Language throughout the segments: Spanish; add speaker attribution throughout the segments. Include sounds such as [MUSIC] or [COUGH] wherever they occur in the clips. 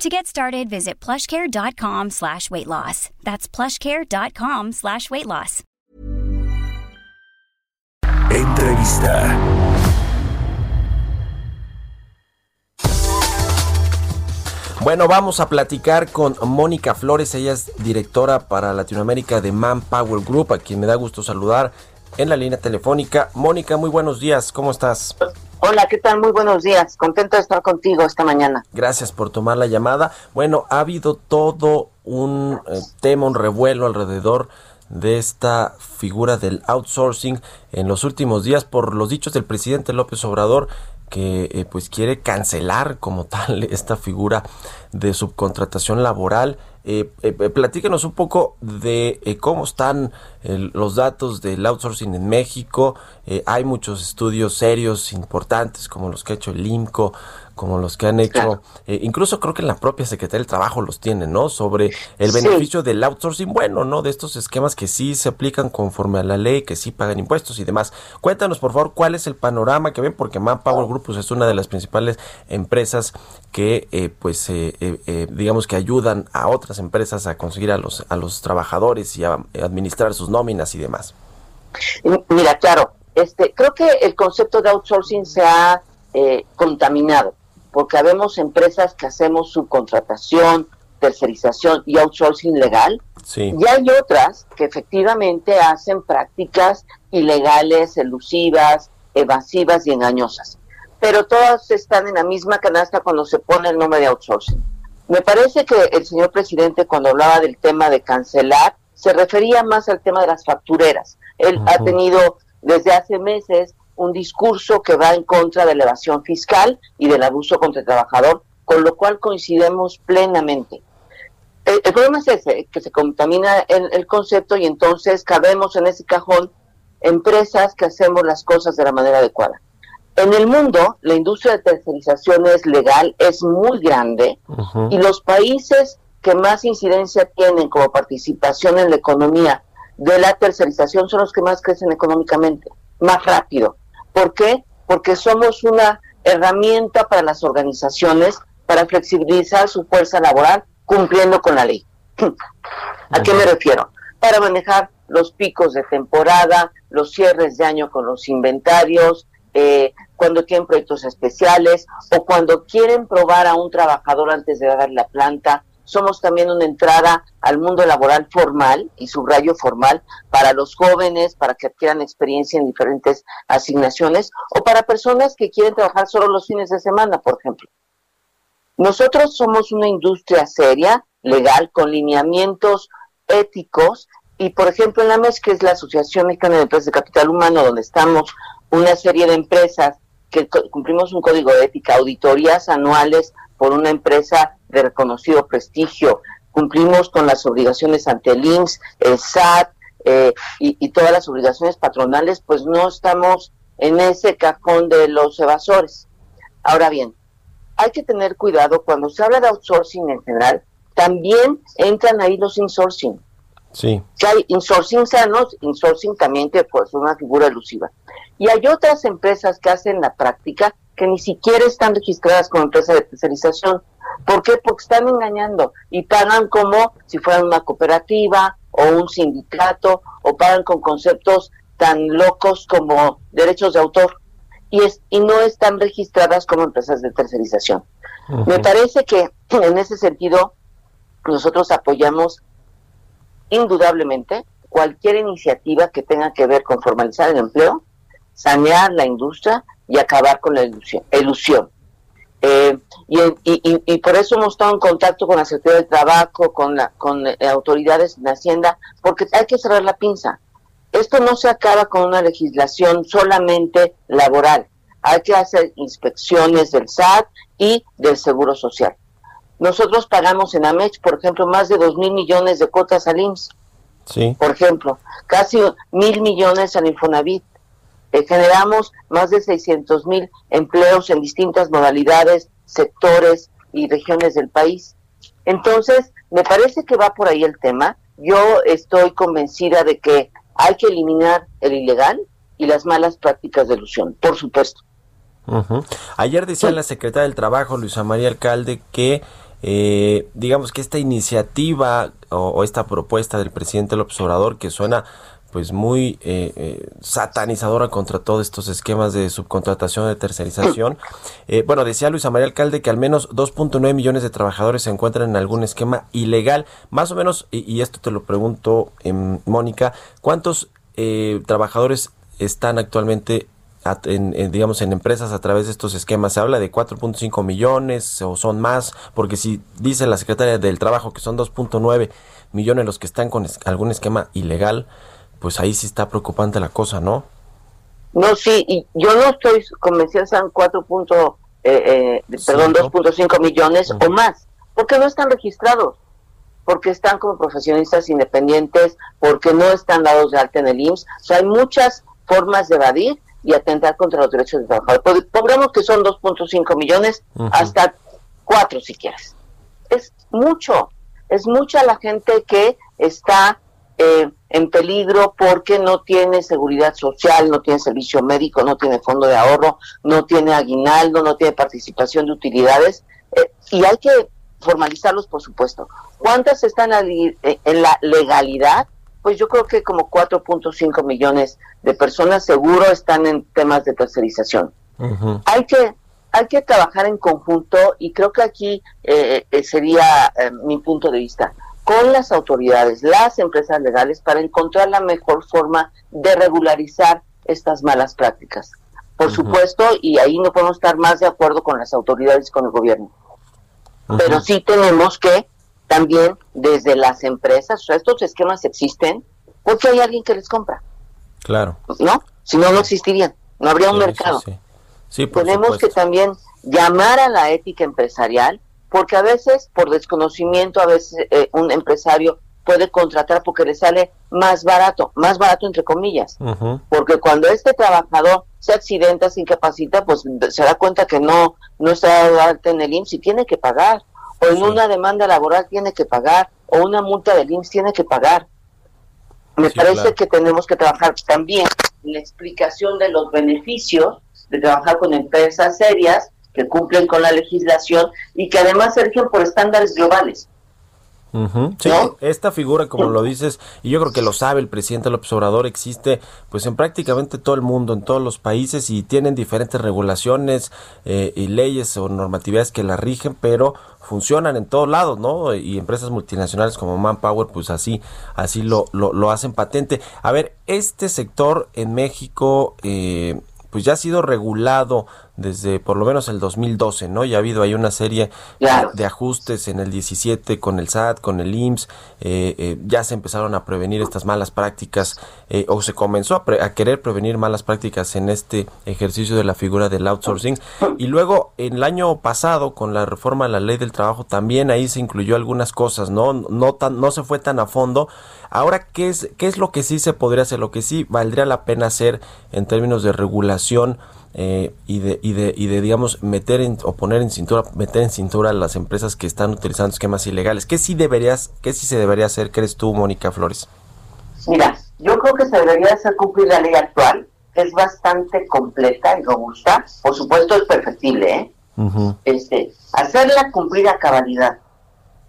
Speaker 1: To get started, visit plushcare.com slash weight loss. That's plushcare.com slash weight loss.
Speaker 2: Entrevista. Bueno, vamos a platicar con Mónica Flores. Ella es directora para Latinoamérica de Manpower Group, a quien me da gusto saludar en la línea telefónica. Mónica, muy buenos días. ¿Cómo estás?
Speaker 3: Hola, ¿qué tal? Muy buenos días. Contento de estar contigo esta mañana.
Speaker 2: Gracias por tomar la llamada. Bueno, ha habido todo un eh, tema, un revuelo alrededor de esta figura del outsourcing en los últimos días por los dichos del presidente López Obrador que eh, pues quiere cancelar como [LAUGHS] tal esta figura de subcontratación laboral. Eh, eh, platíquenos un poco de cómo están los datos del outsourcing en México. hay muchos estudios serios, importantes, como los que ha hecho el IMCO, como los que han hecho, eh, incluso creo que en la propia Secretaría del Trabajo los tienen, ¿no? Sobre el beneficio del outsourcing, bueno, ¿no? De estos esquemas que sí se aplican conforme a la ley, que sí pagan impuestos y demás. Cuéntanos, por favor, cuál es el panorama que ven, porque Manpower Group pues, es una de las principales empresas que, eh, pues, eh, digamos que ayudan a otras empresas a conseguir a los, a los trabajadores y a administrar sus nóminas y demás.
Speaker 3: Mira, claro, este, creo que el concepto de outsourcing se ha contaminado porque habemos empresas que hacemos subcontratación, tercerización y outsourcing legal. Y hay otras que efectivamente hacen prácticas ilegales, elusivas, evasivas y engañosas. Pero todas están en la misma canasta cuando se pone el nombre de outsourcing. Me parece que el señor presidente cuando hablaba del tema de cancelar se refería más al tema de las factureras. Él ha tenido desde hace meses un discurso que va en contra de la evasión fiscal y del abuso contra el trabajador, con lo cual coincidimos plenamente. El, problema es ese, que se contamina el, el concepto y entonces cabemos en ese cajón empresas que hacemos las cosas de la manera adecuada. En el mundo, la industria de tercerización es legal, es muy grande, y los países que más incidencia tienen como participación en la economía de la tercerización son los que más crecen económicamente, más rápido. ¿Por qué? Porque somos una herramienta para las organizaciones para flexibilizar su fuerza laboral cumpliendo con la ley. ¿A qué me refiero? Para manejar los picos de temporada, los cierres de año con los inventarios, eh, cuando tienen proyectos especiales o cuando quieren probar a un trabajador antes de dar la planta somos también una entrada al mundo laboral formal, y subrayo formal, para los jóvenes, para que adquieran experiencia en diferentes asignaciones, o para personas que quieren trabajar solo los fines de semana, por ejemplo. Nosotros somos una industria seria, legal, con lineamientos éticos, y por ejemplo en la MES, que es la Asociación Mexicana de Empresas de Capital Humano, donde estamos una serie de empresas que cumplimos un código de ética, auditorías anuales por una empresa de reconocido prestigio. Cumplimos con las obligaciones ante el INSS, el SAT eh, y, todas las obligaciones patronales, pues no estamos en ese cajón de los evasores. Ahora bien, hay que tener cuidado cuando se habla de outsourcing en general, también entran ahí los insourcing.
Speaker 2: Sí.
Speaker 3: Que hay insourcing sanos, insourcing también que pues es una figura elusiva. Y hay otras empresas que hacen la práctica que ni siquiera están registradas como empresa de especialización. ¿Por qué? Porque están engañando y pagan como si fueran una cooperativa o un sindicato o pagan con conceptos tan locos como derechos de autor y, es, y no están registradas como empresas de tercerización. Me parece que [CLEARS THROAT] en ese sentido nosotros apoyamos indudablemente cualquier iniciativa que tenga que ver con formalizar el empleo, sanear la industria y acabar con la ilusión. Eh, y, por eso hemos estado en contacto con la Secretaría del Trabajo, con, la, con eh, autoridades de Hacienda, porque hay que cerrar la pinza. Esto no se acaba con una legislación solamente laboral. Hay que hacer inspecciones del SAT y del Seguro Social. Nosotros pagamos en AMEX, por ejemplo, más de 2 mil millones de cuotas al IMSS.
Speaker 2: Sí.
Speaker 3: Por ejemplo, casi mil millones al Infonavit. Eh, generamos más de 600 mil empleos en distintas modalidades, sectores y regiones del país. Entonces, me parece que va por ahí el tema. Yo estoy convencida de que hay que eliminar el ilegal y las malas prácticas de ilusión, por supuesto.
Speaker 2: Ayer decía la secretaria del Trabajo, Luisa María Alcalde, que eh, digamos que esta iniciativa o, esta propuesta del presidente López Obrador, que suena pues muy eh, eh, satanizadora contra todos estos esquemas de subcontratación de tercerización. [COUGHS] Eh, bueno, decía Luisa María Alcalde que al menos 2.9 millones de trabajadores se encuentran en algún esquema ilegal. Más o menos, y, esto te lo pregunto, em, Mónica, ¿cuántos trabajadores están actualmente en, digamos en empresas a través de estos esquemas se habla de 4.5 millones o son más porque si dice la secretaria del trabajo que son 2.9 millones los que están con algún esquema ilegal pues ahí sí está preocupante la cosa, ¿no?
Speaker 3: No, sí, y yo no estoy convencida, sean 4. Eh, eh, perdón, 2.5 millones o más, porque no están registrados, porque están como profesionistas independientes, porque no están dados de alta en el IMSS. O sea, hay muchas formas de evadir y atentar contra los derechos del trabajador. Pongamos que son 2.5 millones, hasta 4 si quieres. Es mucho, es mucha la gente que está eh, en peligro porque no tiene seguridad social, no tiene servicio médico, no tiene fondo de ahorro, no tiene aguinaldo, no tiene participación de utilidades eh, y hay que formalizarlos, por supuesto. ¿Cuántas están eh, en la legalidad? Pues yo creo que como 4.5 millones de personas seguro están en temas de tercerización. Hay que hay que trabajar en conjunto y creo que aquí sería mi punto de vista con las autoridades, las empresas legales, para encontrar la mejor forma de regularizar estas malas prácticas. Por supuesto, y ahí no podemos estar más de acuerdo con las autoridades y con el gobierno. Pero sí tenemos que también desde las empresas, o sea, estos esquemas existen porque hay alguien que les compra.
Speaker 2: Claro.
Speaker 3: ¿No? Si no, no existirían. No habría un mercado.
Speaker 2: Sí,
Speaker 3: Tenemos que también llamar a la ética empresarial porque a veces por desconocimiento, a veces eh, un empresario puede contratar porque le sale más barato, más barato entre comillas, porque cuando este trabajador se accidenta, se incapacita, pues se da cuenta que no, no está en el IMSS y tiene que pagar, o en una demanda laboral tiene que pagar, o una multa del IMSS tiene que pagar. Me parece que tenemos que trabajar también en la explicación de los beneficios de trabajar con empresas serias que cumplen con la legislación y que además se rigen por estándares globales.
Speaker 2: Sí, esta figura, como lo dices, y yo creo que lo sabe el presidente López Obrador, existe pues en prácticamente todo el mundo, en todos los países y tienen diferentes regulaciones eh, y leyes o normatividades que la rigen, pero funcionan en todos lados, ¿no? Y empresas multinacionales como Manpower, pues así, así lo, lo, lo hacen patente. A ver, este sector en México, eh, pues ya ha sido regulado desde por lo menos el 2012, ¿no? Ya ha habido ahí una serie de ajustes en el 17 con el SAT, con el IMSS, eh, eh, ya se empezaron a prevenir estas malas prácticas eh, o se comenzó a, a, querer prevenir malas prácticas en este ejercicio de la figura del outsourcing. Y luego en el año pasado con la reforma de la ley del trabajo también ahí se incluyó algunas cosas, ¿no? No, tan, no se fue tan a fondo. Ahora, ¿qué es, ¿qué es lo que sí se podría hacer? Lo que sí valdría la pena hacer en términos de regulación eh, y, de, y, de, y de, digamos, meter en, o poner en cintura, meter en cintura a las empresas que están utilizando esquemas ilegales. ¿Qué sí deberías, qué sí se debería hacer, crees tú, Mónica Flores?
Speaker 3: Mira, yo creo que se debería hacer cumplir la ley actual, que es bastante completa y robusta. Por supuesto es perfectible, ¿eh? este, hacerla cumplir a cabalidad,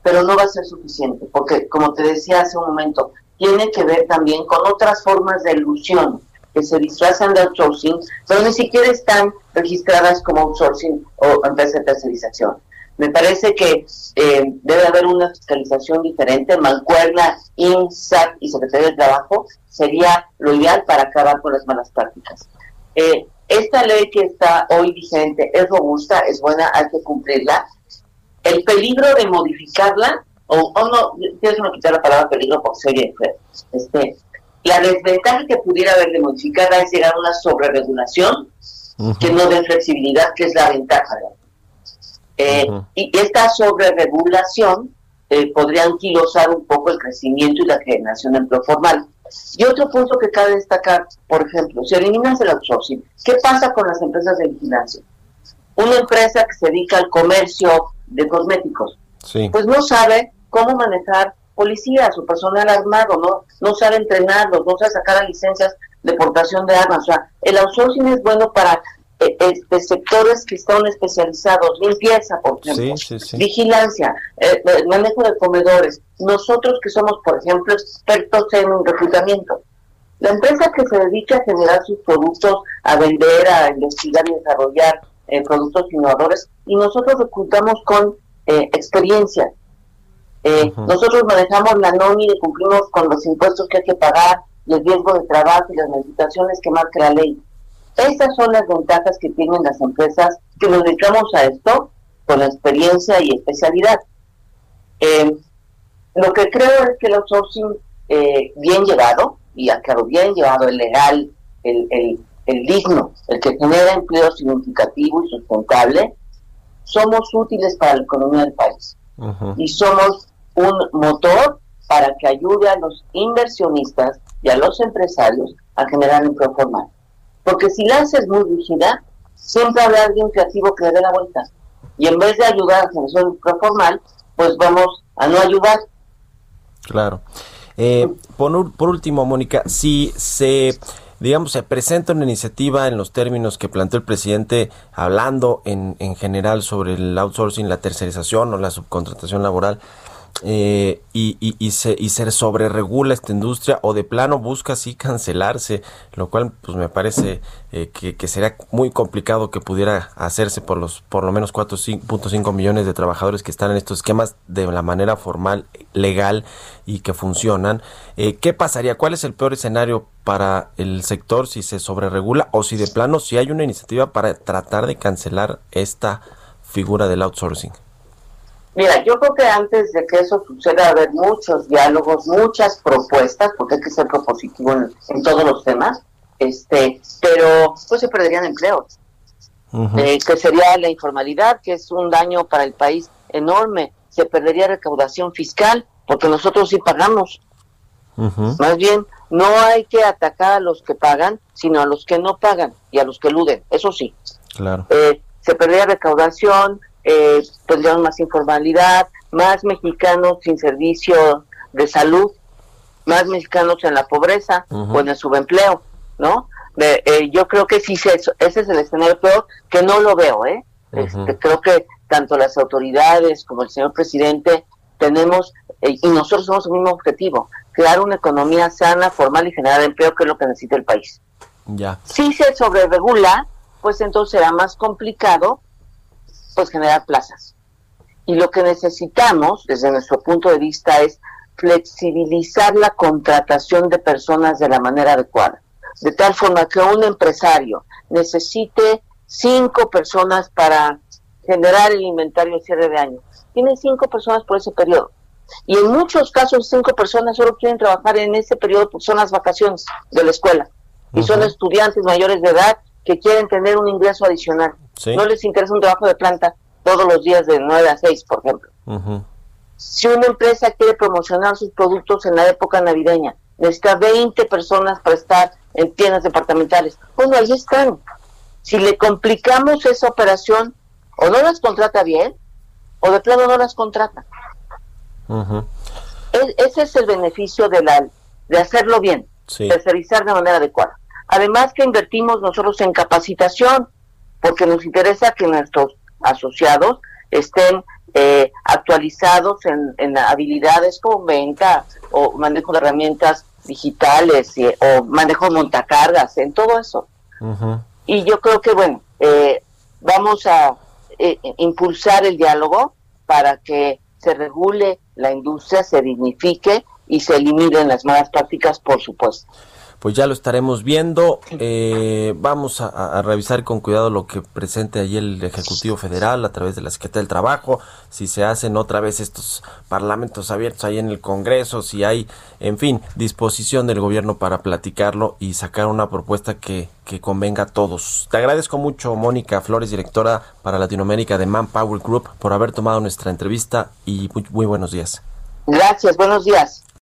Speaker 3: pero no va a ser suficiente, porque como te decía hace un momento, tiene que ver también con otras formas de ilusión que se disfrazan de outsourcing, pero ni siquiera están registradas como outsourcing o empresa de tercerización. Me parece que eh, debe haber una fiscalización diferente. Mancuerna, INSAT y Secretaría de Trabajo sería lo ideal para acabar con las malas prácticas. Eh, esta ley que está hoy vigente es robusta, es buena, hay que cumplirla. El peligro de modificarla, o, o no, tienes que quitar la palabra peligro porque se oye este, la desventaja que pudiera haber de modificarla es llegar a una sobreregulación que no dé flexibilidad, que es la ventaja. Eh, y esta sobreregulación eh, podría anquilosar un poco el crecimiento y la generación de empleo formal. Y otro punto que cabe destacar, por ejemplo, si eliminas el outsourcing, ¿qué pasa con las empresas de vigilancia? Una empresa que se dedica al comercio de cosméticos, pues no sabe cómo manejar policías o personal armado, no, no sabe entrenarlos, no sabe sacar licencias de portación de armas. O sea, el outsourcing es bueno para eh, este, sectores que están especializados, limpieza, por ejemplo, vigilancia, eh, eh, manejo de comedores. Nosotros que somos, por ejemplo, expertos en reclutamiento. La empresa que se dedica a generar sus productos, a vender, a investigar y desarrollar productos innovadores, y nosotros reclutamos con experiencia. Nosotros manejamos la nómina y cumplimos con los impuestos que hay que pagar, el riesgo de trabajo y las modificaciones que marca la ley. Estas son las ventajas que tienen las empresas que nos dedicamos a esto con la experiencia y especialidad. Eh, lo que creo es que el outsourcing eh, bien llevado, y aclaro, bien llevado, el legal, el, el, digno, el que genera empleo significativo y sustentable, somos útiles para la economía del país. Y somos un motor para que ayude a los inversionistas y a los empresarios a generar empleo formal. Porque si la haces muy rígida, siempre habrá alguien creativo que le dé la vuelta. Y en vez de ayudar a la generación pues vamos a no ayudar.
Speaker 2: Claro. Eh, por, por último, Mónica, si se digamos, se presenta una iniciativa en los términos que planteó el presidente, hablando en, en general sobre el outsourcing, la tercerización o la subcontratación laboral, eh, y, y, y, se, y se sobreregula esta industria o de plano busca así cancelarse, lo cual pues me parece eh, que, que, sería muy complicado que pudiera hacerse por los por lo menos 4.5 millones de trabajadores que están en estos esquemas de la manera formal, legal y que funcionan. Eh, ¿Qué pasaría? ¿Cuál es el peor escenario para el sector si se sobreregula o si de plano si hay una iniciativa para tratar de cancelar esta figura del outsourcing?
Speaker 3: Mira, yo creo que antes de que eso suceda, haber muchos diálogos, muchas propuestas, porque hay que ser propositivo en, todos los temas, este, pero pues se perderían empleos, eh, que sería la informalidad, que es un daño para el país enorme, se perdería recaudación fiscal, porque nosotros sí pagamos. Más bien, no hay que atacar a los que pagan, sino a los que no pagan y a los que eluden, eso sí.
Speaker 2: Claro.
Speaker 3: Eh, se perdería recaudación, eh, tendríamos más informalidad, más mexicanos sin servicio de salud, más mexicanos en la pobreza o en el subempleo, ¿no? Eh, yo creo que sí, ese es el escenario peor, que no lo veo, ¿eh? Este, creo que tanto las autoridades como el señor presidente tenemos, eh, y nosotros somos el mismo objetivo, crear una economía sana, formal y generar empleo, que es lo que necesita el país.
Speaker 2: Ya.
Speaker 3: Si se sobreregula, pues entonces será más complicado pues generar plazas. Y lo que necesitamos, desde nuestro punto de vista, es flexibilizar la contratación de personas de la manera adecuada, de tal forma que un empresario necesite cinco personas para generar el inventario de cierre de año. Tiene cinco personas por ese periodo. Y en muchos casos, cinco personas solo quieren trabajar en ese periodo porque son las vacaciones de la escuela. Y son estudiantes mayores de edad que quieren tener un ingreso adicional. No les interesa un trabajo de planta todos los días de 9 a 6, por ejemplo. Si una empresa quiere promocionar sus productos en la época navideña, necesita 20 personas para estar en tiendas departamentales. Bueno, ahí están. Si le complicamos esa operación, o no las contrata bien, o de plano no las contrata. ese es el beneficio de, la, de hacerlo bien, tercerizar de manera adecuada. Además que invertimos nosotros en capacitación, porque nos interesa que nuestros asociados estén eh, actualizados en, habilidades como venta o manejo de herramientas digitales o manejo de montacargas, en todo eso. Y yo creo que, bueno, eh, vamos a eh, impulsar el diálogo para que se regule la industria, se dignifique y se eliminen las malas prácticas, por supuesto.
Speaker 2: pues ya lo estaremos viendo. Eh, vamos a, revisar con cuidado lo que presente allí el Ejecutivo Federal a través de la Secretaría del Trabajo, si se hacen otra vez estos parlamentos abiertos ahí en el Congreso, si hay, en fin, disposición del gobierno para platicarlo y sacar una propuesta que, que convenga a todos. Te agradezco mucho, Mónica Flores, directora para Latinoamérica de Manpower Group, por haber tomado nuestra entrevista y muy buenos días.
Speaker 3: Gracias, buenos días.